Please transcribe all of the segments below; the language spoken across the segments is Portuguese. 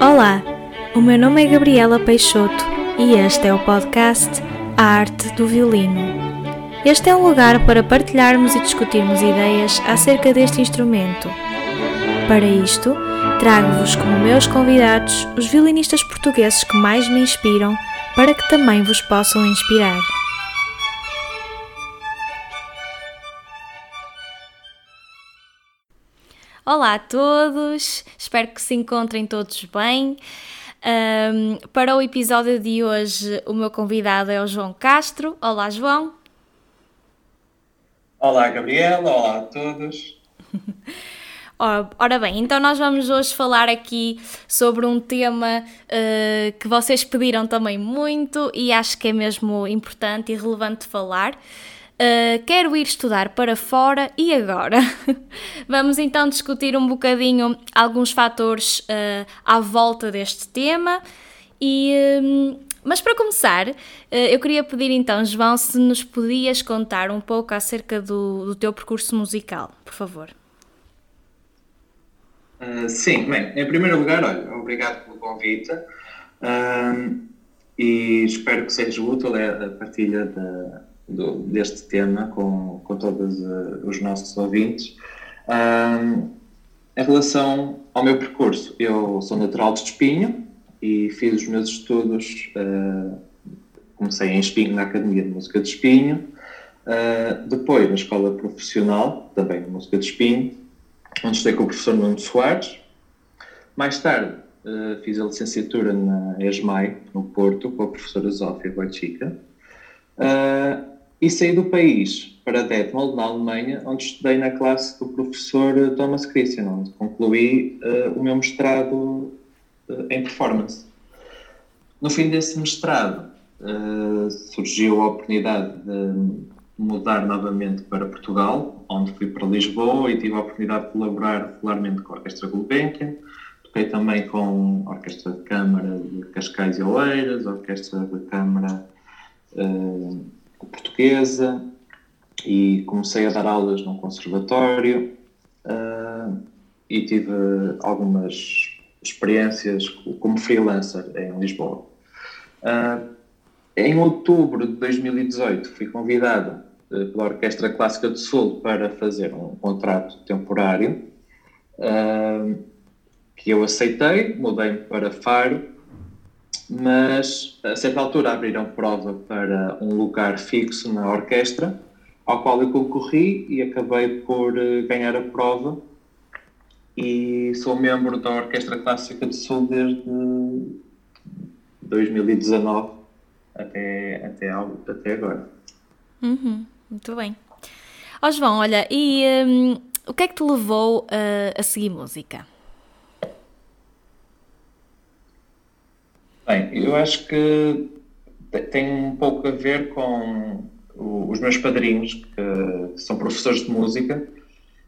Olá, o meu nome é Gabriela Peixoto e este é o podcast A Arte do Violino. Este é um lugar para partilharmos e discutirmos ideias acerca deste instrumento. Para isto, trago-vos como meus convidados os violinistas portugueses que mais me inspiram para que também vos possam inspirar. Olá a todos, espero que se encontrem todos bem. Um, para o episódio de hoje, o meu convidado é o João Castro. Olá, João. Olá, Gabriela. Olá a todos. Ora bem, então nós vamos hoje falar aqui sobre um tema uh, que vocês pediram também muito e acho que é mesmo importante e relevante falar. Uh, quero ir estudar para fora e agora? Vamos então discutir um bocadinho alguns fatores uh, à volta deste tema. E, um, mas para começar, uh, eu queria pedir então, João, se nos podias contar um pouco acerca do, do teu percurso musical, por favor. sim, bem, em primeiro lugar, olha, obrigado pelo convite e espero que seja útil a partilha da do, deste tema com, com todos uh, os nossos ouvintes. Um, em relação ao meu percurso, eu sou natural de Espinho e fiz os meus estudos, uh, comecei em Espinho, na Academia de Música de Espinho, uh, depois na Escola Profissional, também de Música de Espinho, onde estudei com o professor Nuno Soares. Mais tarde, uh, fiz a licenciatura na ESMAI, no Porto, com a professora Zófia Boichica. Uh, e saí do país para Detmold, na Alemanha, onde estudei na classe do professor Thomas Christian, onde concluí uh, o meu mestrado uh, em performance. No fim desse mestrado, uh, surgiu a oportunidade de mudar novamente para Portugal, onde fui para Lisboa e tive a oportunidade de colaborar regularmente com a Orquestra Gulbenkian. Toquei também com a Orquestra de Câmara de Cascais e Oeiras, a Orquestra de Câmara portuguesa e comecei a dar aulas num conservatório uh, e tive algumas experiências como freelancer em Lisboa. Uh, em outubro de 2018 fui convidado uh, pela Orquestra Clássica do Sul para fazer um contrato temporário que eu aceitei, mudei-me para Faro mas a certa altura abriram prova para um lugar fixo na orquestra, ao qual eu concorri e acabei por eh, ganhar a prova e sou membro da Orquestra Clássica do Sul desde 2019 até, até, até agora. Uhum, muito bem. Ó oh, João, olha, e um, o que é que te levou uh, a seguir música? Bem, eu acho que tem um pouco a ver com os meus padrinhos, que são professores de música,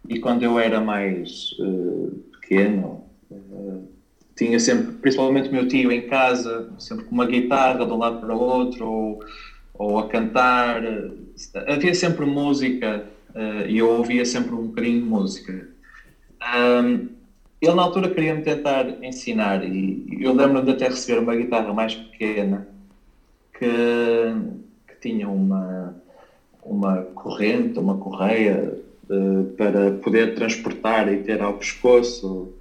e quando eu era mais uh, pequeno, uh, tinha sempre, principalmente o meu tio em casa, sempre com uma guitarra de um lado para o outro, ou, ou a cantar. Havia sempre música uh, e eu ouvia sempre um bocadinho de música. Um, ele na altura queria-me tentar ensinar e eu lembro-me de até receber uma guitarra mais pequena que, que tinha uma, uma corrente, uma correia uh, para poder transportar e ter ao pescoço.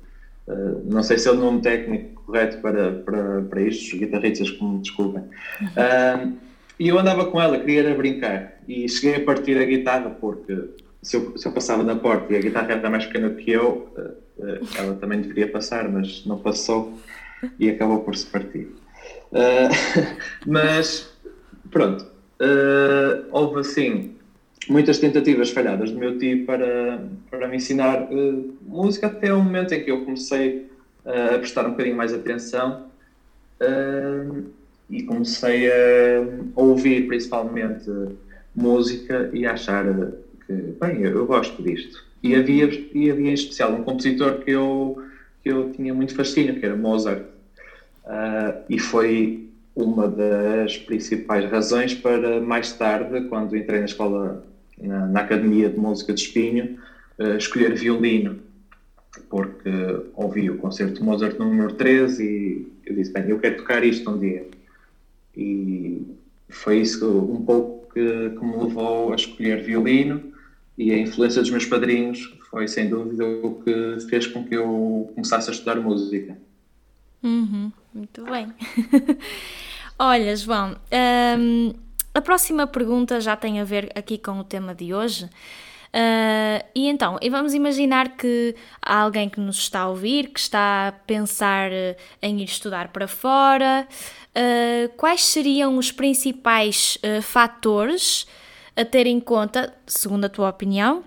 Uh, não sei se é o nome técnico correto para, para, para isto, os guitarristas que me desculpem. Uh, e eu andava com ela, queria brincar e cheguei a partir a guitarra porque se eu, se eu passava na porta e a guitarra era mais pequena que eu, eh, ela também deveria passar, mas não passou e acabou por se partir. Uh, mas pronto, uh, houve assim muitas tentativas falhadas do meu tio para, para me ensinar uh, música até o momento em que eu comecei a prestar um bocadinho mais atenção e comecei a ouvir principalmente música e a achar que, bem, eu, eu gosto disto. E havia, e havia em especial um compositor que eu, que eu tinha muito fascínio, que era Mozart. Uh, e foi uma das principais razões para mais tarde, quando entrei na escola, na, na Academia de Música de Espinho, uh, escolher violino. porque ouvi o concerto Mozart número 13 e eu disse, bem, eu quero tocar isto um dia. E foi isso um pouco que, que me levou a escolher violino e a influência dos meus padrinhos foi sem dúvida o que fez com que eu começasse a estudar música. Uhum, muito bem. Olha, João, hum, a próxima pergunta já tem a ver aqui com o tema de hoje. Uh, e então, e vamos imaginar que há alguém que nos está a ouvir, que está a pensar eh, em ir estudar para fora. Uh, quais seriam os principais uh, fatores a ter em conta, segundo a tua opinião?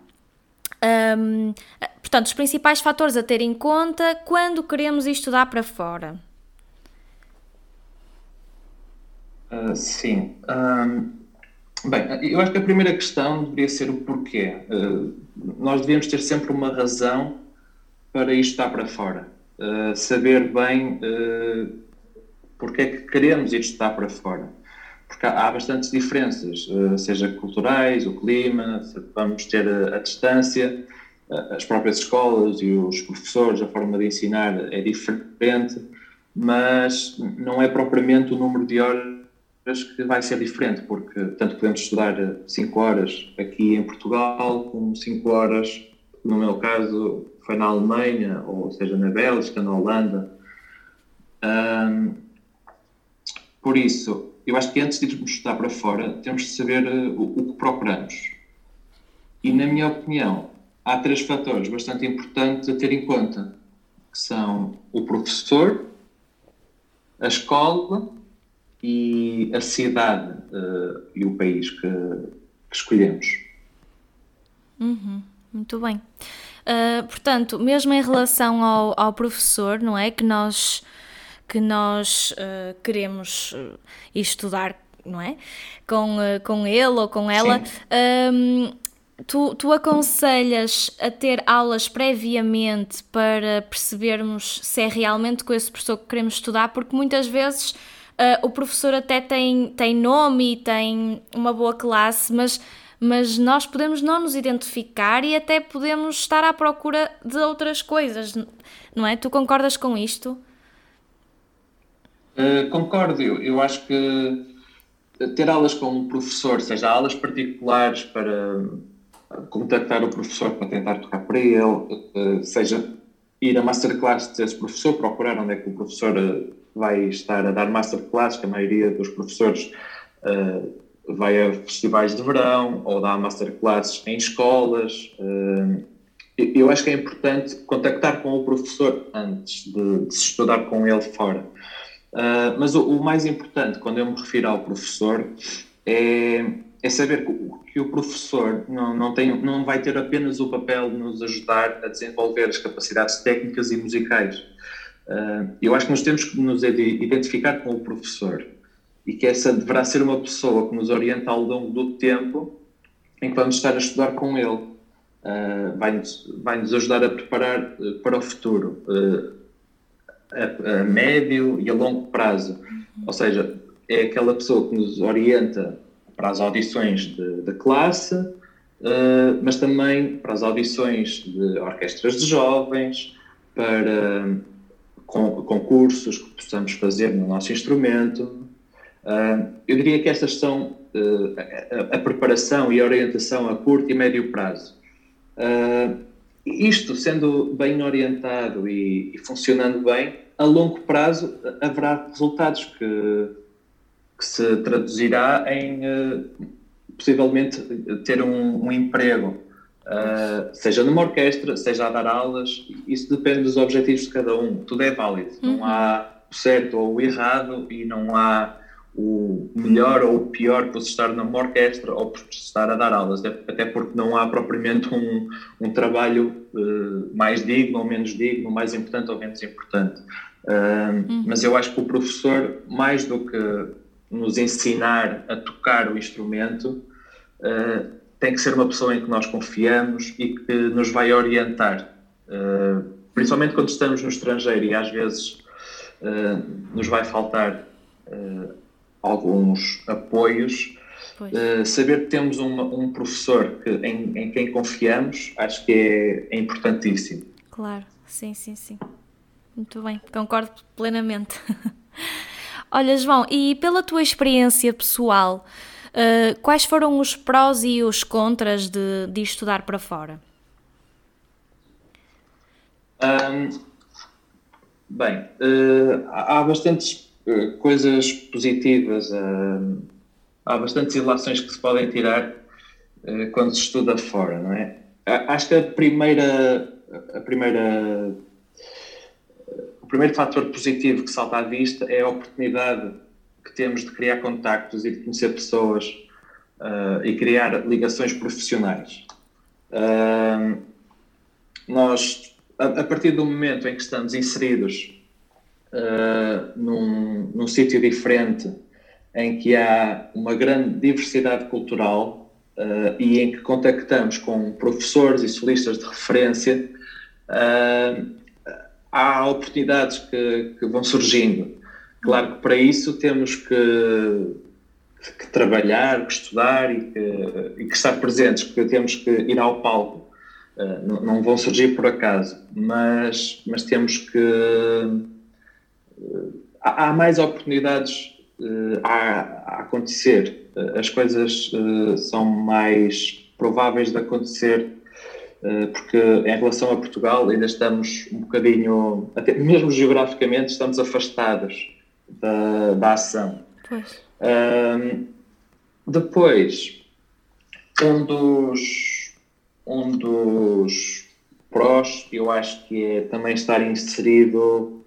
Um, portanto, os principais fatores a ter em conta quando queremos estudar para fora. sim. Um Bem, eu acho que a primeira questão deveria ser o porquê. Uh, nós devemos ter sempre uma razão para isto estar para fora. Uh, saber bem uh, porque é que queremos ir estudar para fora. Porque há, bastantes diferenças, uh, seja culturais, o clima, vamos ter a, distância, as próprias escolas e os professores, a forma de ensinar é diferente, mas não é propriamente o número de horas que vai ser diferente, porque tanto podemos estudar 5 horas aqui em Portugal, como 5 horas, no meu caso, foi na Alemanha, ou seja, na Bélgica, na Holanda. Um, por isso, eu acho que antes de irmos estudar para fora, temos de saber uh, o, o que procuramos. E, na minha opinião, há três fatores bastante importantes a ter em conta, que são o professor, a escola e a cidade uh, e o país que, que escolhemos. Uhum, muito bem. Uh, portanto, mesmo em relação ao, ao professor, não é? Que nós, que nós uh, queremos estudar, não é? Com, com ele ou com ela. Um, tu, tu aconselhas a ter aulas previamente para percebermos se é realmente com esse professor que queremos estudar, porque muitas vezes uh, o professor até tem, tem nome e tem uma boa classe, mas, mas nós podemos não nos identificar e até podemos estar à procura de outras coisas, não é? Tu concordas com isto? Uh, concordo, eu, eu acho que ter aulas com um professor, seja aulas particulares para contactar o professor para tentar tocar para ele, seja ir a masterclass desse professor, procurar onde é que o professor vai estar a dar masterclass, que a maioria dos professores vai a festivais de verão ou dá masterclasses em escolas. Eu acho que é importante contactar com o professor antes de, de se estudar com ele fora. Uh, mas o, o, mais importante, quando eu me refiro ao professor, é, é saber que, que, o professor não, não, tem, não vai ter apenas o papel de nos ajudar a desenvolver as capacidades técnicas e musicais Uh, eu acho que nós temos que nos identificar com o professor e que essa deverá ser uma pessoa que nos orienta ao longo do tempo em que vamos estar a estudar com ele. Uh, vai-nos vai -nos ajudar a preparar uh, para o futuro, a, a, médio e a longo prazo. Ou seja, é aquela pessoa que nos orienta para as audições da classe, mas também para as audições de orquestras de jovens, para com, concursos que possamos fazer no nosso instrumento. Uh, eu diria que estas são uh, a, a, preparação e a orientação a curto e médio prazo. Isto sendo bem orientado e, e, funcionando bem, a longo prazo haverá resultados que, que se traduzirá em possivelmente ter um, um emprego Uh, seja numa orquestra, seja a dar aulas, isso depende dos objetivos de cada um. Tudo é válido. Uhum. Não há o certo ou o errado e não há o melhor ou o pior por estar numa orquestra ou por estar a dar aulas, até porque não há propriamente um, um trabalho uh, mais digno ou menos digno, mais importante ou menos importante. Uh, uhum. Mas eu acho que o professor, mais do que nos ensinar a tocar o instrumento, uh, tem que ser uma pessoa em que nós confiamos e que nos vai orientar. Uh, principalmente quando estamos no estrangeiro e às vezes nos vai faltar alguns apoios. saber que temos uma, um professor que, em, em, quem confiamos acho que é, é importantíssimo. Claro. Sim, sim, sim. Muito bem, concordo plenamente. Olha, João, e pela tua experiência pessoal, uh, quais foram os prós e os contras de, de estudar para fora? Um, bem, uh, há bastantes uh, coisas positivas, há bastantes ilações que se podem tirar quando se estuda fora, não é? Acho que a primeira, a primeira, o primeiro fator positivo que salta à vista é a oportunidade que temos de criar contactos e de conhecer pessoas uh, e criar ligações profissionais. Uh, nós, a, a, partir do momento em que estamos inseridos uh, num, num sítio diferente, em que há uma grande diversidade cultural, uh, e em que contactamos com professores e solistas de referência, uh, há oportunidades que, que, vão surgindo. Claro que para isso temos que, que trabalhar, que estudar e que, e que, estar presentes, que temos que ir ao palco. Uh, não, não, vão surgir por acaso, mas, mas temos que. Há mais oportunidades a, a acontecer eh, as coisas uh, são mais prováveis de acontecer, porque em relação a Portugal ainda estamos um bocadinho, até mesmo geograficamente, estamos afastados da, da ação. Uh, depois, um dos, um dos prós, eu acho que é também estar inserido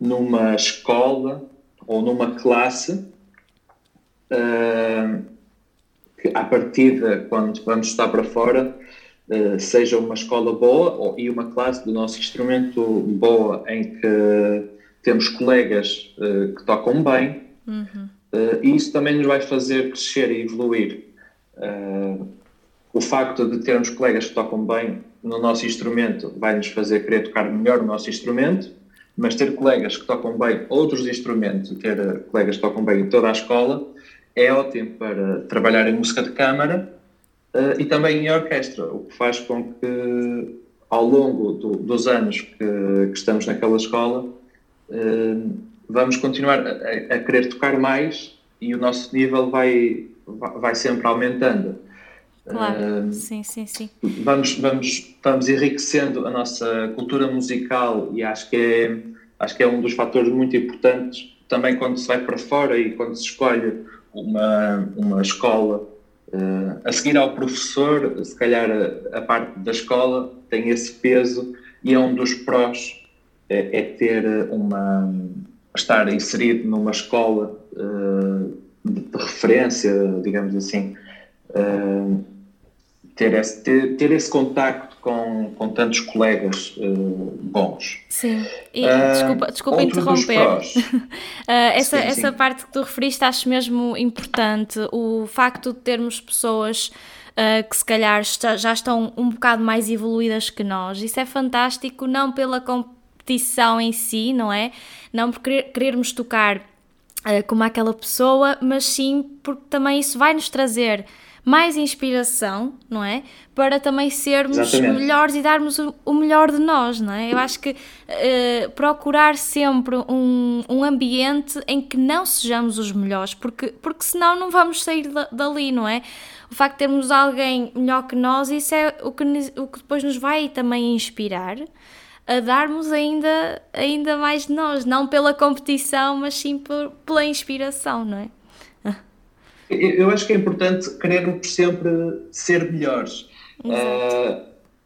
numa escola ou numa classe uh, que à partida, quando vamos estar para fora, uh, seja uma escola boa ou, e uma classe do nosso instrumento boa, em que temos colegas uh, que tocam bem, uhum. e isso também nos vai fazer crescer e evoluir. o facto de termos colegas que tocam bem no nosso instrumento vai nos fazer querer tocar melhor o nosso instrumento, mas ter colegas que tocam bem outros instrumentos, ter colegas que tocam bem em toda a escola, é ótimo para trabalhar em música de câmara uh, e também em orquestra, o que faz com que ao longo do, dos anos que, que, estamos naquela escola uh, vamos continuar a, a, querer tocar mais e o nosso nível vai, vai sempre aumentando. Claro, uh, sim, sim, sim. Vamos, vamos, estamos enriquecendo a nossa cultura musical e acho que é, acho que é um dos fatores muito importantes também quando se vai para fora e quando se escolhe uma, uma escola. Uh, a seguir ao professor, se calhar a, a, parte da escola tem esse peso e é um dos prós é, é ter uma estar inserido numa escola uh, de, de, referência, digamos assim, uh, ter esse, ter, ter esse contacto com, com tantos colegas uh, bons. Sim, e, uh, desculpa, desculpa interromper. uh, essa, sim, essa sim. parte que tu referiste acho mesmo importante, o facto de termos pessoas que se calhar está, já estão um bocado mais evoluídas que nós, isso é fantástico, não pela competição em si, não é? Não por querer, querermos tocar como aquela pessoa, mas sim porque também isso vai nos trazer mais inspiração, não é? Para também sermos Exatamente. melhores e darmos o, melhor de nós, não é? Eu acho que uh, procurar sempre um, um ambiente em que não sejamos os melhores, porque, porque senão não vamos sair da, dali, não é? O facto de termos alguém melhor que nós, isso é o que, o que depois nos vai também inspirar a darmos ainda, ainda mais de nós, não pela competição, mas sim por, pela inspiração, não é? Eu acho que é importante querermos sempre ser melhores. Uh,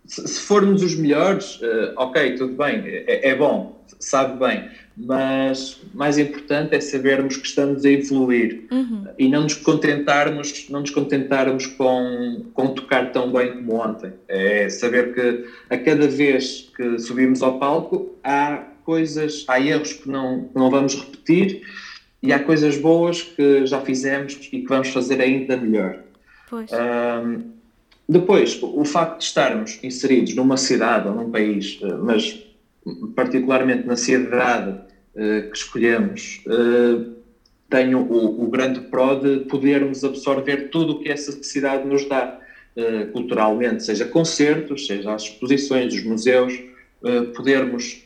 se, se, formos os melhores, uh, ok, tudo bem, é, é, bom, sabe bem, mas mais importante é sabermos que estamos a evoluir uhum. e não nos contentarmos, não nos contentarmos com, com tocar tão bem como ontem. É saber que a cada vez que subimos ao palco há coisas, há erros que não, que não vamos repetir e há coisas boas que já fizemos e que vamos fazer ainda melhor. Um, depois, o facto de estarmos inseridos numa cidade ou num país, eh, mas particularmente na cidade uh, que escolhemos, uh, tem o, o, grande pró de podermos absorver tudo o que essa cidade nos dá. uh, culturalmente, seja concertos, seja as exposições, os museus, podermos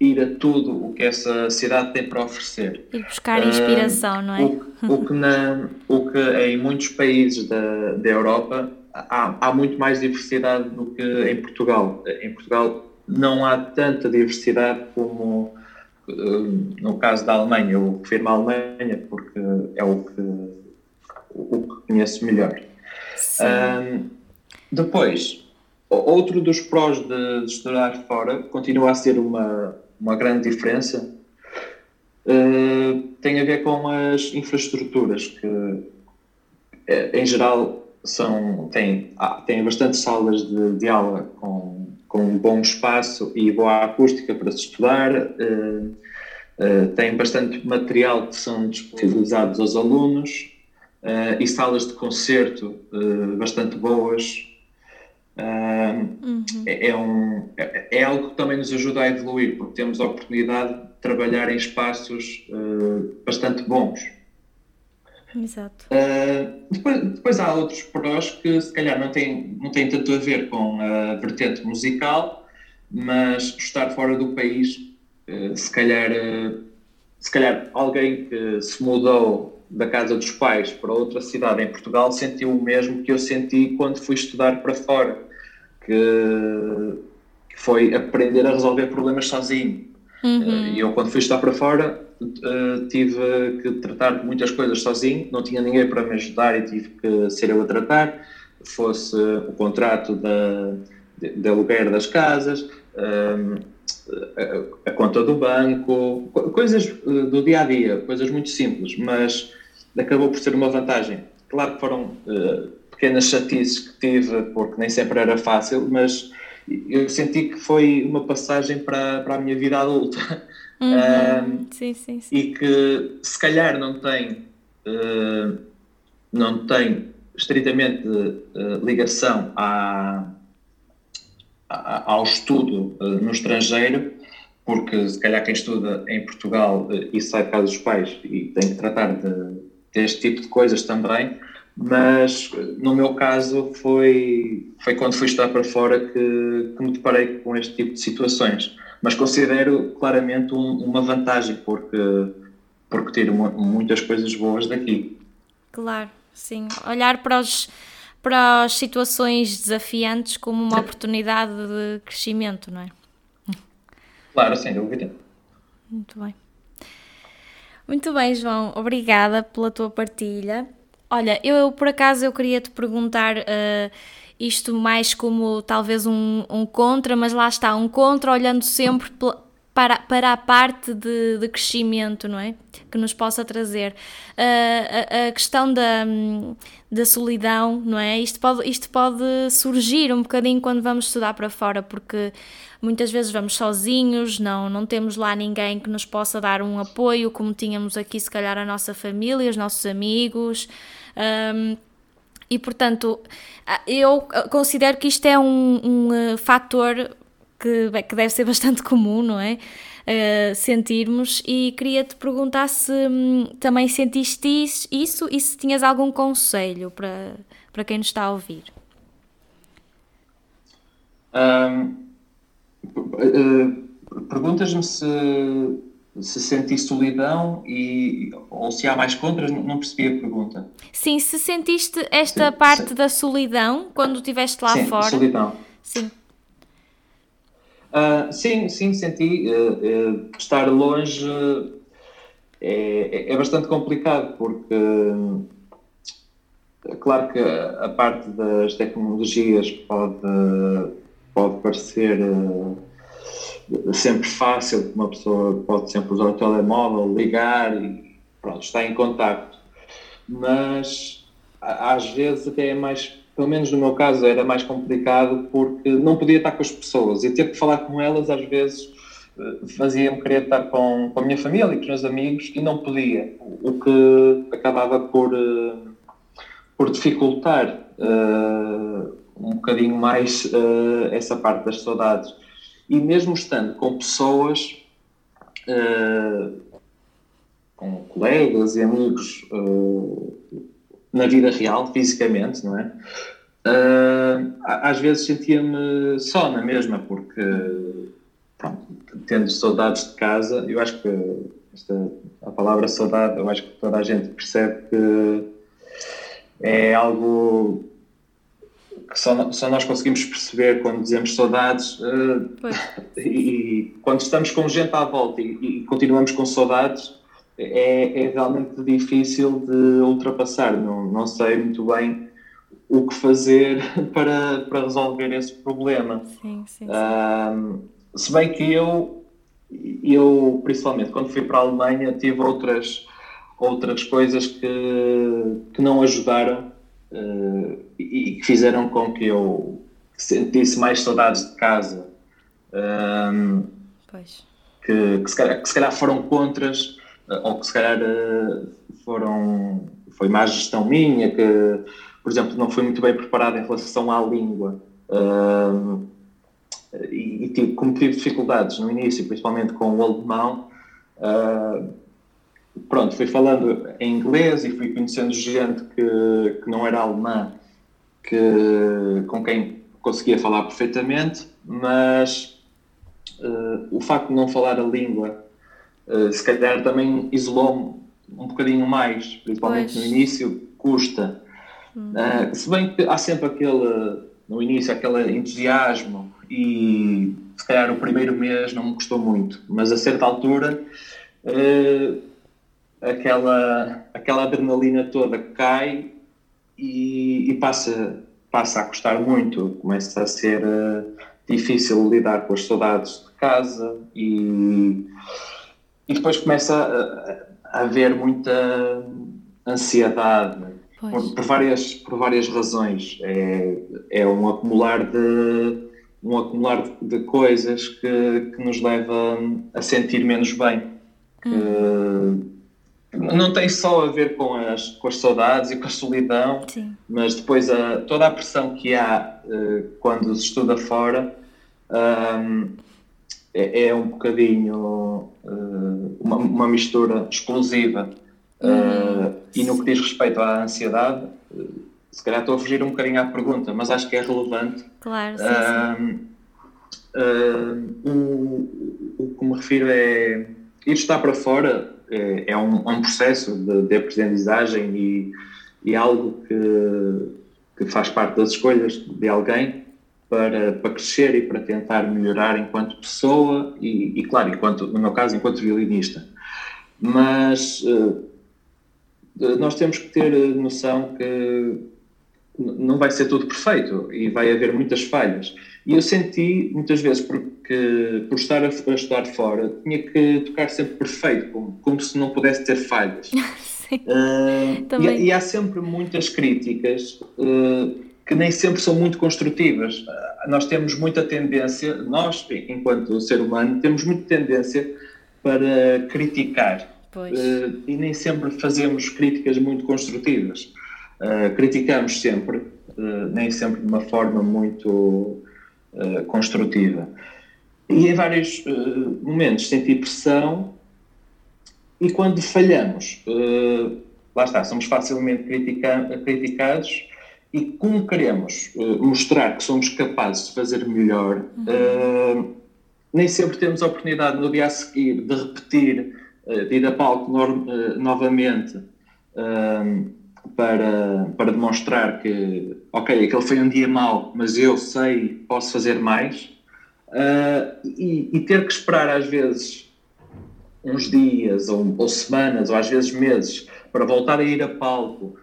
ir a tudo o que essa cidade tem para oferecer. Ir buscar inspiração, uh, não é? O, o, que na, o que em muitos países da, da Europa há, há muito mais diversidade do que em Portugal. Em Portugal não há tanta diversidade como no caso da Alemanha. Eu refiro a Alemanha porque é o que, o que conheço melhor. Depois, outro dos prós de, de estudar fora continua a ser uma, uma grande diferença. Uh, tem a ver com as infraestruturas que, eh, em geral, são, têm, têm bastante salas de, de aula com, com um bom espaço e boa acústica para se estudar. Uh, uh, têm bastante material que são disponibilizados aos alunos uh, e salas de concerto bastante boas. Uhum. É, é, um, é, é, algo que também nos ajuda a evoluir, porque temos a oportunidade de trabalhar em espaços uh, bastante bons. Exato. Uh, depois, depois há outros prós que se calhar não têm, não têm tanto a ver com a vertente musical, mas estar fora do país, uh, se calhar, se calhar alguém que se mudou da casa dos pais para outra cidade em Portugal sentiu o mesmo que eu senti quando fui estudar para fora, que, que foi aprender a resolver problemas sozinho. Uhum. E eu, quando fui estudar para fora, uh, tive que tratar de muitas coisas sozinho, não tinha ninguém para me ajudar e tive que ser eu a tratar, fosse o contrato da, de, de aluguer das casas, um, a, a, conta do banco, coisas eh, do dia a dia, coisas muito simples, mas acabou por ser uma vantagem. Claro que foram uh, pequenas chatices que tive, porque nem sempre era fácil, mas eu senti que foi uma passagem para, para a minha vida adulta. Uhum. sim, sim, sim. E que se calhar não tem, uh, não tem estritamente uh, ligação à, à, ao estudo no estrangeiro, porque se calhar quem estuda em Portugal e sai de casa dos pais e tem que tratar de deste tipo de coisas também, mas no meu caso foi, foi quando fui estar para fora que, que me deparei com este tipo de situações. Mas considero claramente um, uma vantagem, porque, porque tiro muitas coisas boas daqui. Claro, sim. Olhar para, os, para as situações desafiantes como uma oportunidade de crescimento, não é? Claro, sem dúvida. Muito bem. Muito bem, João, obrigada pela tua partilha. Olha, eu por acaso eu queria te perguntar uh, isto mais como talvez um, um, contra, mas lá está, um contra olhando sempre para, para a parte de, de crescimento, não é? Que nos possa trazer. Uh, a, a, questão da, da solidão, não é? Isto pode, isto pode surgir um bocadinho quando vamos estudar para fora, porque muitas vezes vamos sozinhos, não, não temos lá ninguém que nos possa dar um apoio, como tínhamos aqui, se calhar, a nossa família, os nossos amigos. Um, e portanto, eu considero que isto é um, um eh, fator que, que deve ser bastante comum, não é? Uh, sentirmos e queria te perguntar se hum, também sentiste isso e se tinhas algum conselho para, para quem nos está a ouvir. Um, uh, Perguntas-me se, se senti solidão e, ou se há mais contras, não percebi a pergunta. Sim, se sentiste esta sim, parte sim. da solidão quando estiveste lá sim, fora. Solidão. Sim. Uh, sim, sim, senti. Uh, uh, estar longe é, é, bastante complicado, porque claro que a parte das tecnologias pode, pode parecer sempre fácil, uma pessoa pode sempre usar o telemóvel, ligar e pronto, está em contacto. Mas às vezes até é mais pelo menos no meu caso, era mais complicado porque não podia estar com as pessoas e ter que falar com elas às vezes eh, fazia-me querer estar com, com a minha família e com os meus amigos e não podia, o que acabava por, eh, por dificultar uh, um bocadinho mais uh, essa parte das saudades. E mesmo estando com pessoas, uh, com colegas e amigos na vida real, fisicamente, não é? uh, às vezes sentia-me só na mesma, porque, pronto, tendo saudades de casa, eu acho que esta, a palavra saudade, eu acho que toda a gente percebe que é algo que só, só nós conseguimos perceber quando dizemos saudades uh, e, quando estamos com gente à volta e, e continuamos com saudades é, é, realmente difícil de ultrapassar. Não, não sei muito bem o que fazer para, para resolver esse problema. Sim, sim, sim. Uh, se bem que eu, eu, principalmente quando fui para a Alemanha, tive outras, outras coisas que, que não ajudaram uh, e que fizeram com que eu sentisse mais saudades de casa. Um, pois. Que, que, se calhar, que se calhar foram contras uh, ou que se calhar foram foi má gestão minha que por exemplo não fui muito bem preparado em relação à língua e, e tive, como tive dificuldades no início principalmente com o alemão uh, pronto, fui falando em inglês e fui conhecendo gente que, que não era alemã, que, com quem conseguia falar perfeitamente, mas uh, o facto de não falar a língua, uh, se calhar também isolou-me um bocadinho mais, principalmente pois. no início, custa. Uh, se bem que há sempre aquele, no início, aquele entusiasmo e se calhar o primeiro mês não me custou muito, mas a certa altura aquela, aquela adrenalina toda cai e, e, passa, passa a custar muito, começa a ser uh, difícil lidar com as saudades de casa e, e depois começa a, a haver muita ansiedade por, por, várias, por várias razões. É, é um acumular de um acumular de coisas que, que nos leva a sentir menos bem. Hum não tem só a ver com as, com as saudades e com a solidão, Sim. mas depois a, toda a pressão que há uh, quando se estuda fora um, é, é, um bocadinho uh, uma, uma, mistura explosiva. Uh, e no que diz respeito à ansiedade, se calhar estou a fugir um bocadinho à pergunta, mas acho que é relevante. Claro, sim, sim. o, o que me refiro é ir estar para fora é, é um, um, processo de, de aprendizagem e, e algo que, que faz parte das escolhas de alguém para, para crescer e para tentar melhorar enquanto pessoa e, e claro, enquanto, no meu caso, enquanto violinista. Mas uh, nós temos que ter noção que não vai ser tudo perfeito e vai haver muitas falhas. E eu senti muitas vezes, porque por estar a, a estudar fora, tinha que tocar sempre perfeito, como, como se não pudesse ter falhas. uh, e, e, há sempre muitas críticas uh, que nem sempre são muito construtivas. Uh, nós temos muita tendência, nós, enquanto ser humano, temos muita tendência para criticar. e nem sempre fazemos críticas muito construtivas. criticamos sempre, nem sempre de uma forma muito uh, construtiva. E em vários uh, momentos senti pressão e quando falhamos, uh, lá está, somos facilmente critica criticados e como queremos mostrar que somos capazes de fazer melhor, uhum. nem sempre temos a oportunidade no dia a seguir de repetir, de ir a palco no novamente para, para demonstrar que, ok, aquele foi um dia mau, mas eu sei, posso fazer mais, uh, e, e, ter que esperar às vezes uns dias, ou, ou, semanas, ou às vezes meses, para voltar a ir a palco,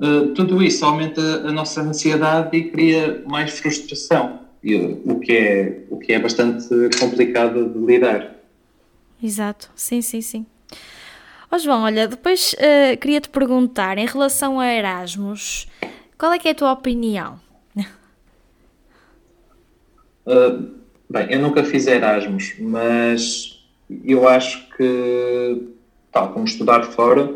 uh, tudo isso aumenta a nossa ansiedade e cria mais frustração, e, o, que é, o que é bastante complicado de lidar. Exato, sim, sim, sim. Oh, João, olha, depois uh, queria-te perguntar, em relação a Erasmus, qual é que é a tua opinião? Uh, bem, eu nunca fiz Erasmus, mas eu acho que, tal como estudar fora,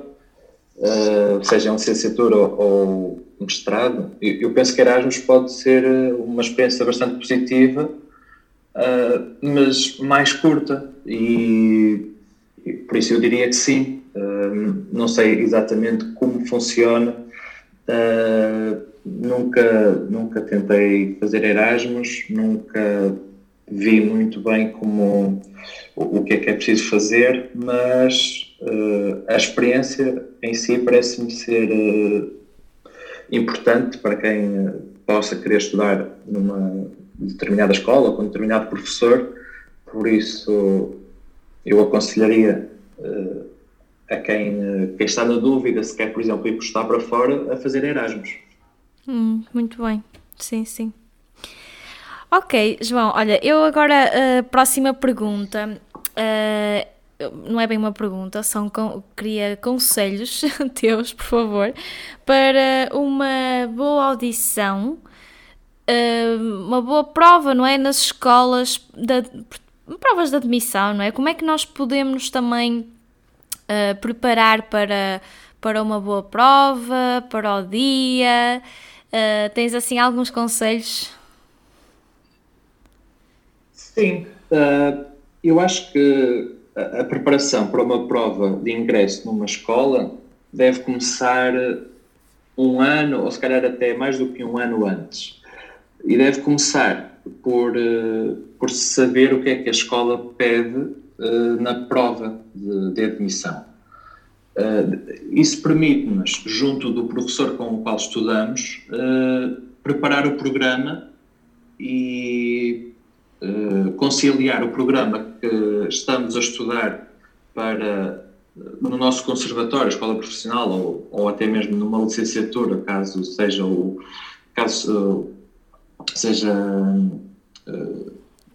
uh, seja em licenciatura ou, ou mestrado, eu, eu, penso que Erasmus pode ser uma experiência bastante positiva, uh, mas mais curta, e, e por isso eu diria que sim, não sei exatamente como funciona. Uh, nunca, nunca tentei fazer Erasmus, nunca vi muito bem como o, o que é que é preciso fazer, mas uh, a experiência em si parece-me ser uh, importante para quem possa querer estudar numa determinada escola com um determinado professor, por isso eu aconselharia a quem, quem está na dúvida se quer, por exemplo, ir estudar para fora, a fazer Erasmus. Hum, muito bem, sim, sim. Ok, João, olha, eu agora, uh, próxima pergunta, uh, não é bem uma pergunta, são com, queria conselhos teus, por favor, para uma boa audição, uh, uma boa prova, não é? Nas escolas, provas de admissão, não é? Como é que nós podemos também uh, preparar para, para uma boa prova, para o dia? Uh, tens assim alguns conselhos? Sim, uh, eu acho que a, a, preparação para uma prova de ingresso numa escola deve começar um ano, ou se calhar até mais do que um ano antes. E deve começar por, por saber o que é que a escola pede uh, na prova de, de admissão. isso permite-nos, junto do professor com o qual estudamos, preparar o programa e eh, conciliar o programa que estamos a estudar para no nosso conservatório, escola profissional ou, ou até mesmo numa licenciatura, caso seja o caso seja uh,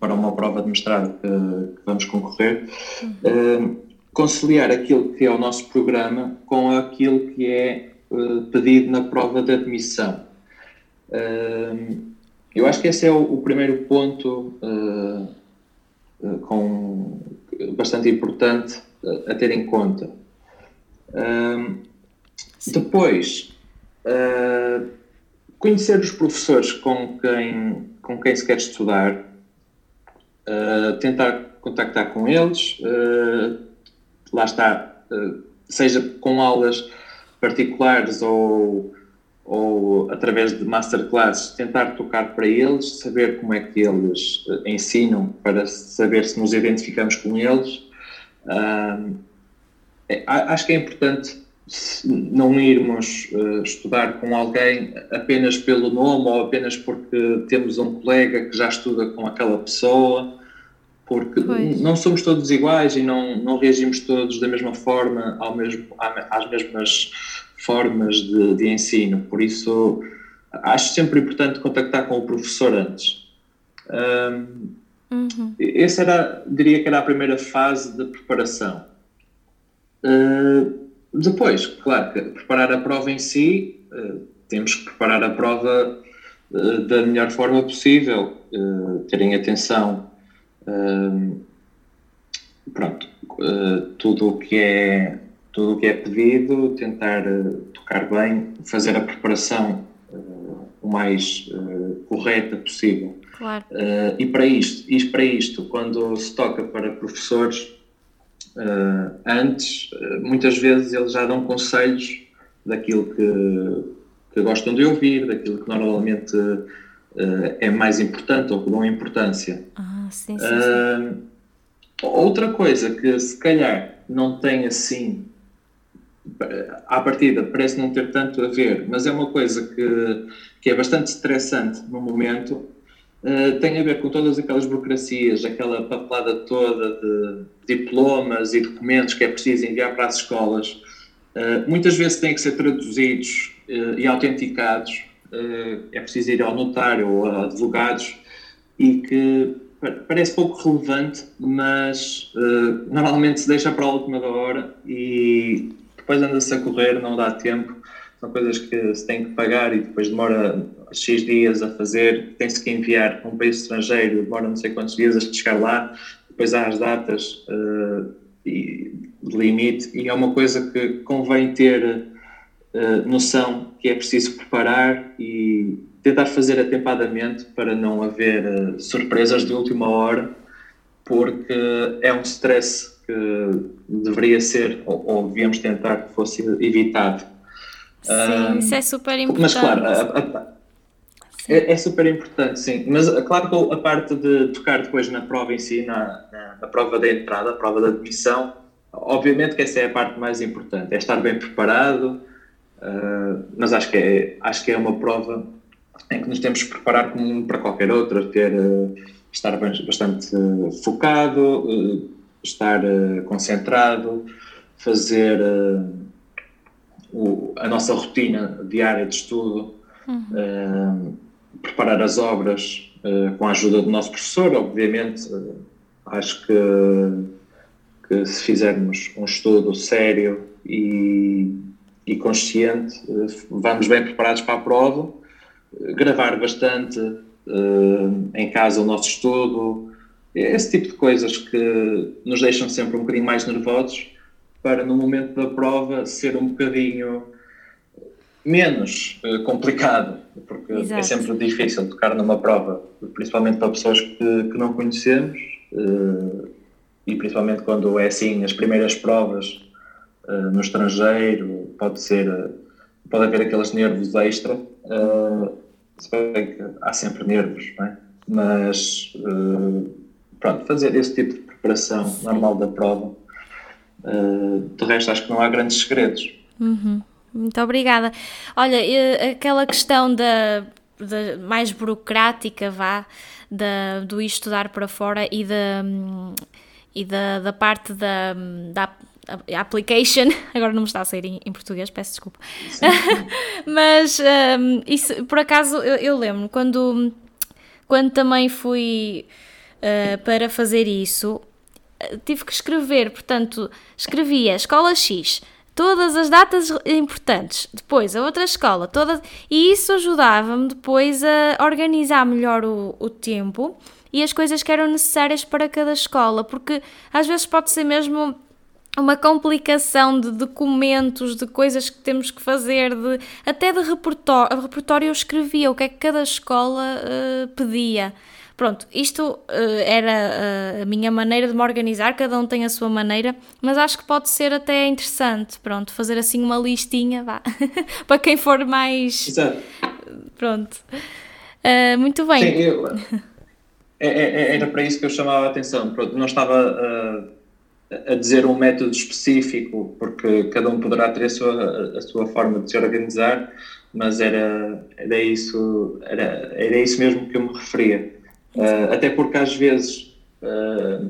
para uma prova de mestrado que, que vamos concorrer, uh, conciliar aquilo que é o nosso programa com aquilo que é uh, pedido na prova de admissão. Eu acho que esse é o, o primeiro ponto com, bastante importante a ter em conta. depois, conhecer os professores com quem, com quem se quer estudar, tentar contactar com eles, lá está, seja com aulas particulares ou ou através de masterclasses tentar tocar para eles, saber como é que eles eh, ensinam, para saber se nos identificamos com eles. Uh, acho que é importante não irmos uh, estudar com alguém apenas pelo nome ou apenas porque temos um colega que já estuda com aquela pessoa, porque pois. não somos todos iguais e não, não reagimos todos da mesma forma ao mesmo, às mesmas formas de, de ensino, por isso acho sempre importante contactar com o professor antes. Um, uhum. Essa era, diria que era a primeira fase de preparação. Uh, depois, claro, que preparar a prova em si, uh, temos que preparar a prova uh, da melhor forma possível, terem atenção, pronto, tudo o que é tudo o que é pedido, tentar tocar bem, fazer a preparação o mais correta possível. Claro. e para isto, isto, para isto, quando se toca para professores, antes, muitas vezes eles já dão conselhos daquilo que, que gostam de ouvir, daquilo que normalmente é mais importante ou que dão importância. Ah, sim, sim, sim. Outra coisa que se calhar não tem assim à partida parece não ter tanto a ver, mas é uma coisa que, que é bastante estressante no momento, uh, tem a ver com todas aquelas burocracias, aquela papelada toda de diplomas e documentos que é preciso enviar para as escolas. Uh, muitas vezes têm que ser traduzidos uh, e autenticados, é preciso ir ao notário ou a advogados, e que parece pouco relevante, mas normalmente se deixa para a última da hora e depois anda-se a correr, não dá tempo, são coisas que se tem que pagar e depois demora X dias a fazer, tem-se que enviar para um país estrangeiro, demora não sei quantos dias a chegar lá, depois há as datas uh, e, de limite, e é uma coisa que convém ter uh, noção que é preciso preparar e tentar fazer atempadamente para não haver uh, surpresas de última hora, porque é um stress que deveria ser, ou, ou devíamos tentar que fosse evitado. Sim, isso é super importante. Mas claro, a, a, é, é, super importante, sim. Mas claro que a parte de tocar depois na prova em si, na, na, na prova da entrada, a prova da admissão, obviamente que essa é a parte mais importante, é estar bem preparado, uh, mas acho que, é, acho que é uma prova em que nos temos que preparar como para qualquer outra, ter, uh, estar bastante uh, focado, estar concentrado, fazer o, a nossa rotina diária de estudo, uhum. Preparar as obras com a ajuda do nosso professor, obviamente, acho que que se fizermos um estudo sério e, e consciente, eh, vamos bem preparados para a prova, gravar bastante em casa o nosso estudo, esse tipo de coisas que nos deixam sempre um bocadinho mais nervosos para no momento da prova ser um bocadinho menos uh, complicado, porque é Exato. é sempre difícil tocar numa prova, principalmente para pessoas que, que não conhecemos. Uh, e principalmente quando é assim as primeiras provas uh, no estrangeiro, pode ser, pode haver aqueles nervos extra, se bem que há sempre nervos, não é? mas pronto, fazer esse tipo de preparação normal da prova, de resto acho que não há grandes segredos. Uhum. Muito obrigada. Olha, aquela questão da, da mais burocrática, vá, da, do ir estudar para fora e da, e da, da parte da, da application, agora não me está a sair em, em português, peço desculpa. Mas um, isso, por acaso, eu, eu, lembro quando, quando também fui uh, para fazer isso, eh, tive que escrever, portanto, escrevia escola X, todas as datas importantes, depois a outra escola, todas, e isso ajudava-me depois a organizar melhor o, o tempo e as coisas que eram necessárias para cada escola, porque às vezes pode ser mesmo uma complicação de documentos, de coisas que temos que fazer, de, até de repertório. repertório eu escrevia o que é que cada escola uh, pedia. Pronto, isto uh, era uh, a minha maneira de me organizar, cada um tem a sua maneira, mas acho que pode ser até interessante, pronto, fazer assim uma listinha, vá, para quem for mais... Exato. Pronto. muito bem. Sim, eu... É, é, é, era para isso que eu chamava a atenção. Pronto, não estava a, a dizer um método específico, porque cada um poderá ter a sua, a sua forma de se organizar, mas era, era, isso, era, era isso mesmo que eu me referia. Uh, até porque às vezes uh,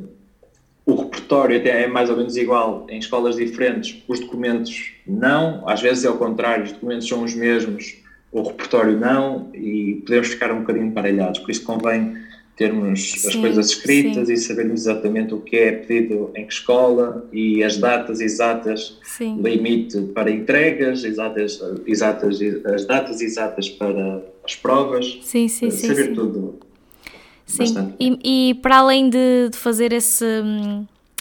o repertório até é mais ou menos igual em escolas diferentes, os documentos não, às vezes é o contrário, os documentos são os mesmos, o repertório não, e podemos ficar um bocadinho emparelhados, por isso convém termos sim, as coisas escritas sim. e sabermos exatamente o que é pedido em que escola e as datas exatas, sim. limite para entregas, exatas, exatas, as datas exatas para as provas, sim, sim, saber tudo. Sim, e, e, para além de, de fazer esse,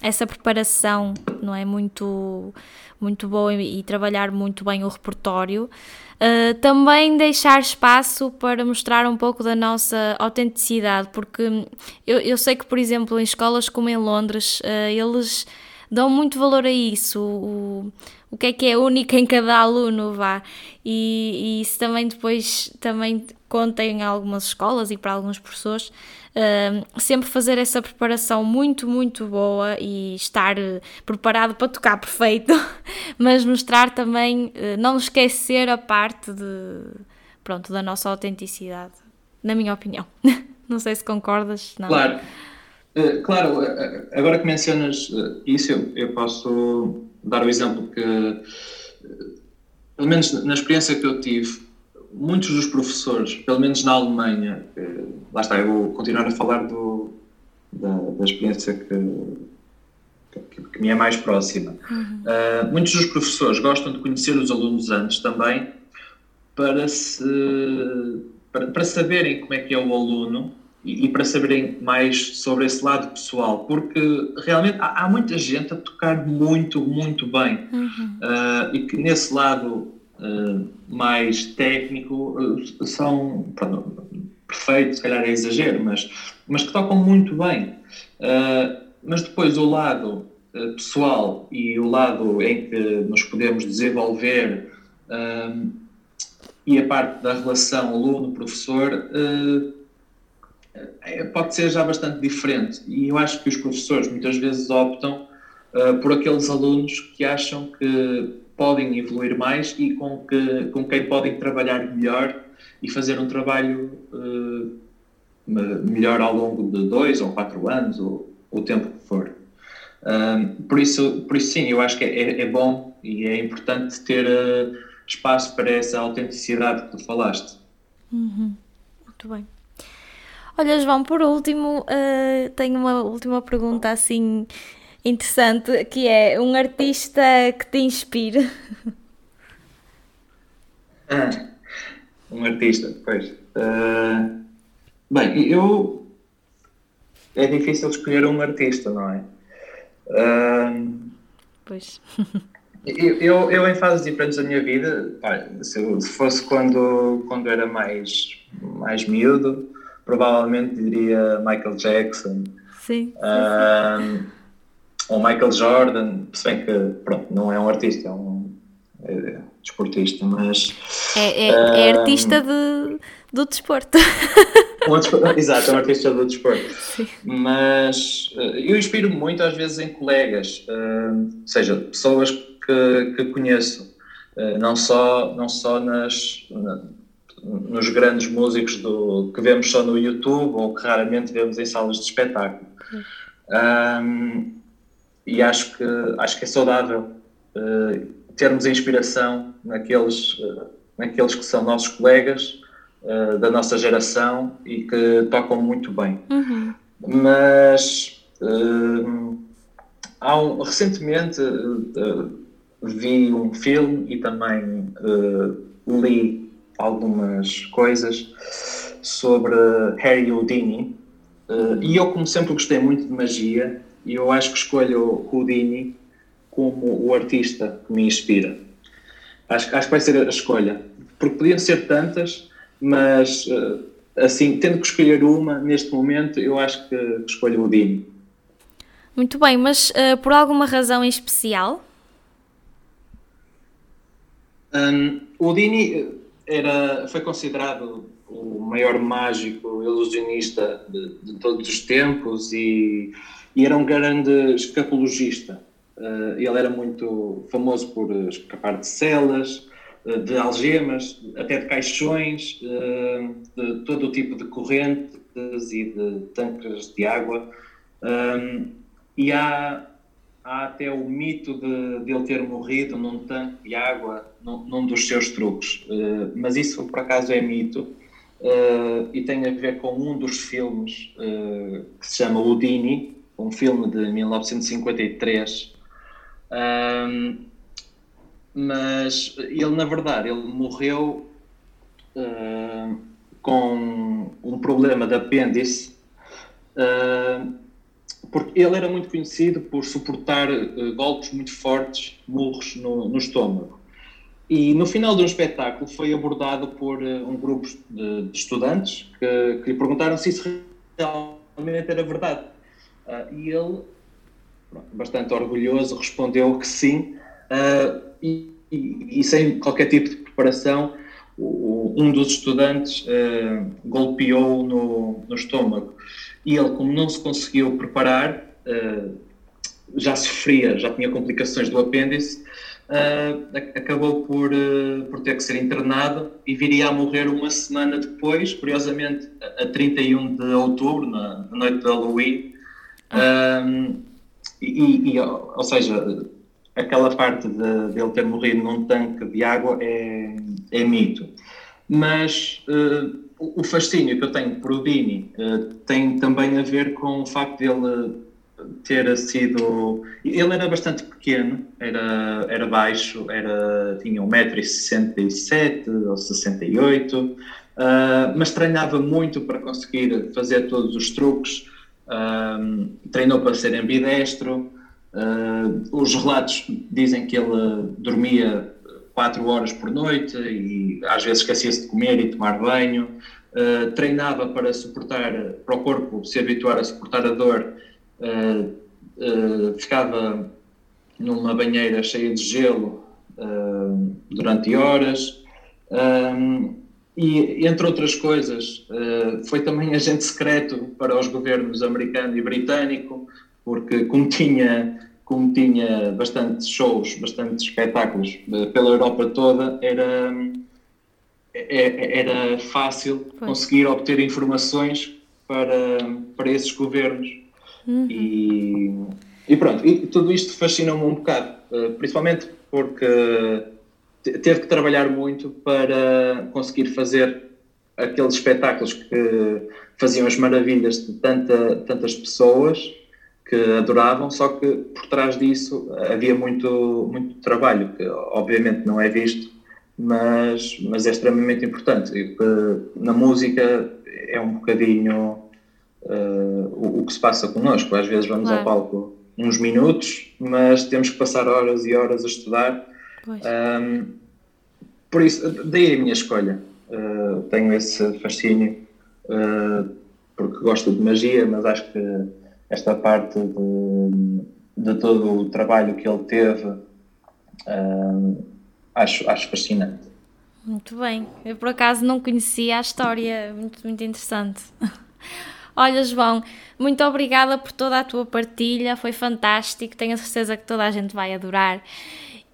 essa preparação, não é muito, muito boa e, e trabalhar muito bem o repertório, Uh, também deixar espaço para mostrar um pouco da nossa autenticidade, porque eu, eu sei que, por exemplo, em escolas como em Londres, uh, eles dão muito valor a isso, o, o que é que é único em cada aluno, vá, e, e isso também depois também conta em algumas escolas e para alguns professores, uh, sempre fazer essa preparação muito, muito boa e estar uh, preparado para tocar perfeito, mas mostrar também, uh, não esquecer a parte de, pronto, da nossa autenticidade, na minha opinião. não sei se concordas. Não. Claro. Uh, claro, agora que mencionas isso, eu, eu, posso dar o exemplo que, pelo menos na experiência que eu tive, muitos dos professores, pelo menos na Alemanha, eh, lá está, eu vou continuar a falar do, da, da experiência que, que, que, me é mais próxima. Uhum. Uh, muitos dos professores gostam de conhecer os alunos antes também para, se, para, para saberem como é que é o aluno e, e, para saberem mais sobre esse lado pessoal, porque realmente há, há muita gente a tocar muito, muito bem uhum. uh, e que nesse lado uh, mais técnico uh, são pronto, perfeitos, se calhar é exagero, mas, mas que tocam muito bem. Mas depois o lado pessoal e o lado em que nos podemos desenvolver e a parte da relação aluno-professor pode ser já bastante diferente. E eu acho que os professores muitas vezes optam uh, por aqueles alunos que acham que podem evoluir mais e com, que, com quem podem trabalhar melhor e fazer um trabalho uh, melhor ao longo de dois ou quatro anos, ou o tempo que for. Um, por, isso, por isso, sim, eu acho que é, é bom e é importante ter uh, espaço para essa autenticidade que tu falaste. Uhum. Muito bem. Olha, João, por último, uh, tenho uma última pergunta assim interessante, que é um artista que te inspire. Ah, um artista, pois. Uh, bem, eu. É difícil escolher um artista, não é? Uh, pois. eu, eu, eu, em fases diferentes da minha vida, pá, se, fosse quando, quando era mais, mais miúdo, provavelmente diria Michael Jackson. Sim. Ou Michael Jordan, se bem que, pronto, não é um artista, é um é, desportista, mas. É, é, é artista de, do desporto. Um, exato, é um artista do desporto. Sim. Mas uh, eu inspiro muito às vezes em colegas, ou seja, pessoas que, que conheço, uh, não só, não só nas, na, nos grandes músicos do, que vemos só no YouTube ou que raramente vemos em salas de espetáculo. Um, e acho que, acho que é saudável uh, termos a inspiração naqueles, uh, naqueles que são nossos colegas uh, da nossa geração e que tocam muito bem. Uhum. Mas há um, recentemente vi um filme e também li algumas coisas sobre Harry Houdini. Uh, e eu, como sempre, gostei muito de magia e eu acho que escolho Houdini como o artista que me inspira. Acho, acho que vai ser a escolha. Porque podiam ser tantas, mas uh, assim, tendo que escolher uma neste momento, eu acho que, que escolho Houdini. Muito bem, mas uh, por alguma razão em especial? Um, Houdini era, foi considerado o maior mágico ilusionista de, de todos os tempos e, e, era um grande escapologista. Uh, ele era muito famoso por escapar de celas, uh, de algemas, até de caixões, uh, de todo o tipo de correntes e de tanques de água. Um, e há há até o mito de, de ele ter morrido num tanque de água num, num dos seus truques, uh, mas isso por acaso é mito. Uh, e tem a ver com um dos filmes uh, que se chama Houdini, um filme de 1953. Um, mas ele, na verdade, ele morreu com um problema de apêndice porque ele era muito conhecido por suportar uh, golpes muito fortes, murros no, no, estômago. E no final de um espetáculo foi abordado por uh, um grupo de, de estudantes que, que, lhe perguntaram se isso realmente era verdade. Uh, e ele, bastante orgulhoso, respondeu que sim, e, e, e, sem qualquer tipo de preparação, o, um dos estudantes golpeou no, no estômago e ele, como não se conseguiu preparar, uh, já sofria, já tinha complicações do apêndice, uh, acabou por, uh, por ter que ser internado e viria a morrer uma semana depois, curiosamente, a 31 de outubro, na, na noite de Halloween. e, e, ou seja, aquela parte de, de, ele ter morrido num tanque de água é, é mito. Mas uh, o fascínio que eu tenho por Udini uh, tem também a ver com o facto de ele ter sido. Ele era bastante pequeno, era, era baixo, era, tinha 1,67m ou 68 uh, mas treinava muito para conseguir fazer todos os truques. Uh, treinou para ser ambidestro. Uh, os relatos dizem que ele dormia 4 horas por noite e às vezes esquecia-se de comer e tomar banho. Uh, treinava para suportar, para o corpo se habituar a suportar a dor, uh, uh, ficava numa banheira cheia de gelo durante horas. Um, e, entre outras coisas, foi também agente secreto para os governos americano e britânico, porque como tinha, como tinha bastantes shows, bastantes espetáculos uh, pela Europa toda, era, é, é, era fácil foi. conseguir obter informações para, para esses governos. Uhum. E, e pronto, e tudo isto fascinou-me um bocado, principalmente porque teve que trabalhar muito para conseguir fazer aqueles espetáculos que faziam as maravilhas de tanta, tantas pessoas que adoravam, só que por trás disso havia muito, muito trabalho, que obviamente não é visto, mas, mas é extremamente importante. E na música é um bocadinho uh, o, o, que se passa connosco. Às vezes vamos ao palco uns minutos, mas temos que passar horas e horas a estudar um, por isso, daí a minha escolha. Uh, tenho esse fascínio uh, porque gosto de magia, mas acho que esta parte de, de todo o trabalho que ele teve uh, acho, acho fascinante. Muito bem, eu por acaso não conhecia a história, muito, muito interessante. Olha, João, muito obrigada por toda a tua partilha, foi fantástico, tenho a certeza que toda a gente vai adorar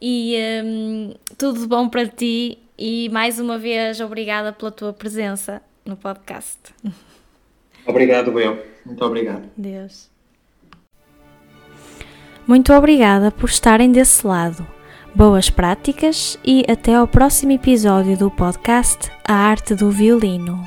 e um, tudo de bom para ti e mais uma vez obrigada pela tua presença no podcast. Obrigado, Bel. Muito obrigado. Deus. Muito obrigada por estarem desse lado. Boas práticas e até ao próximo episódio do podcast A Arte do Violino.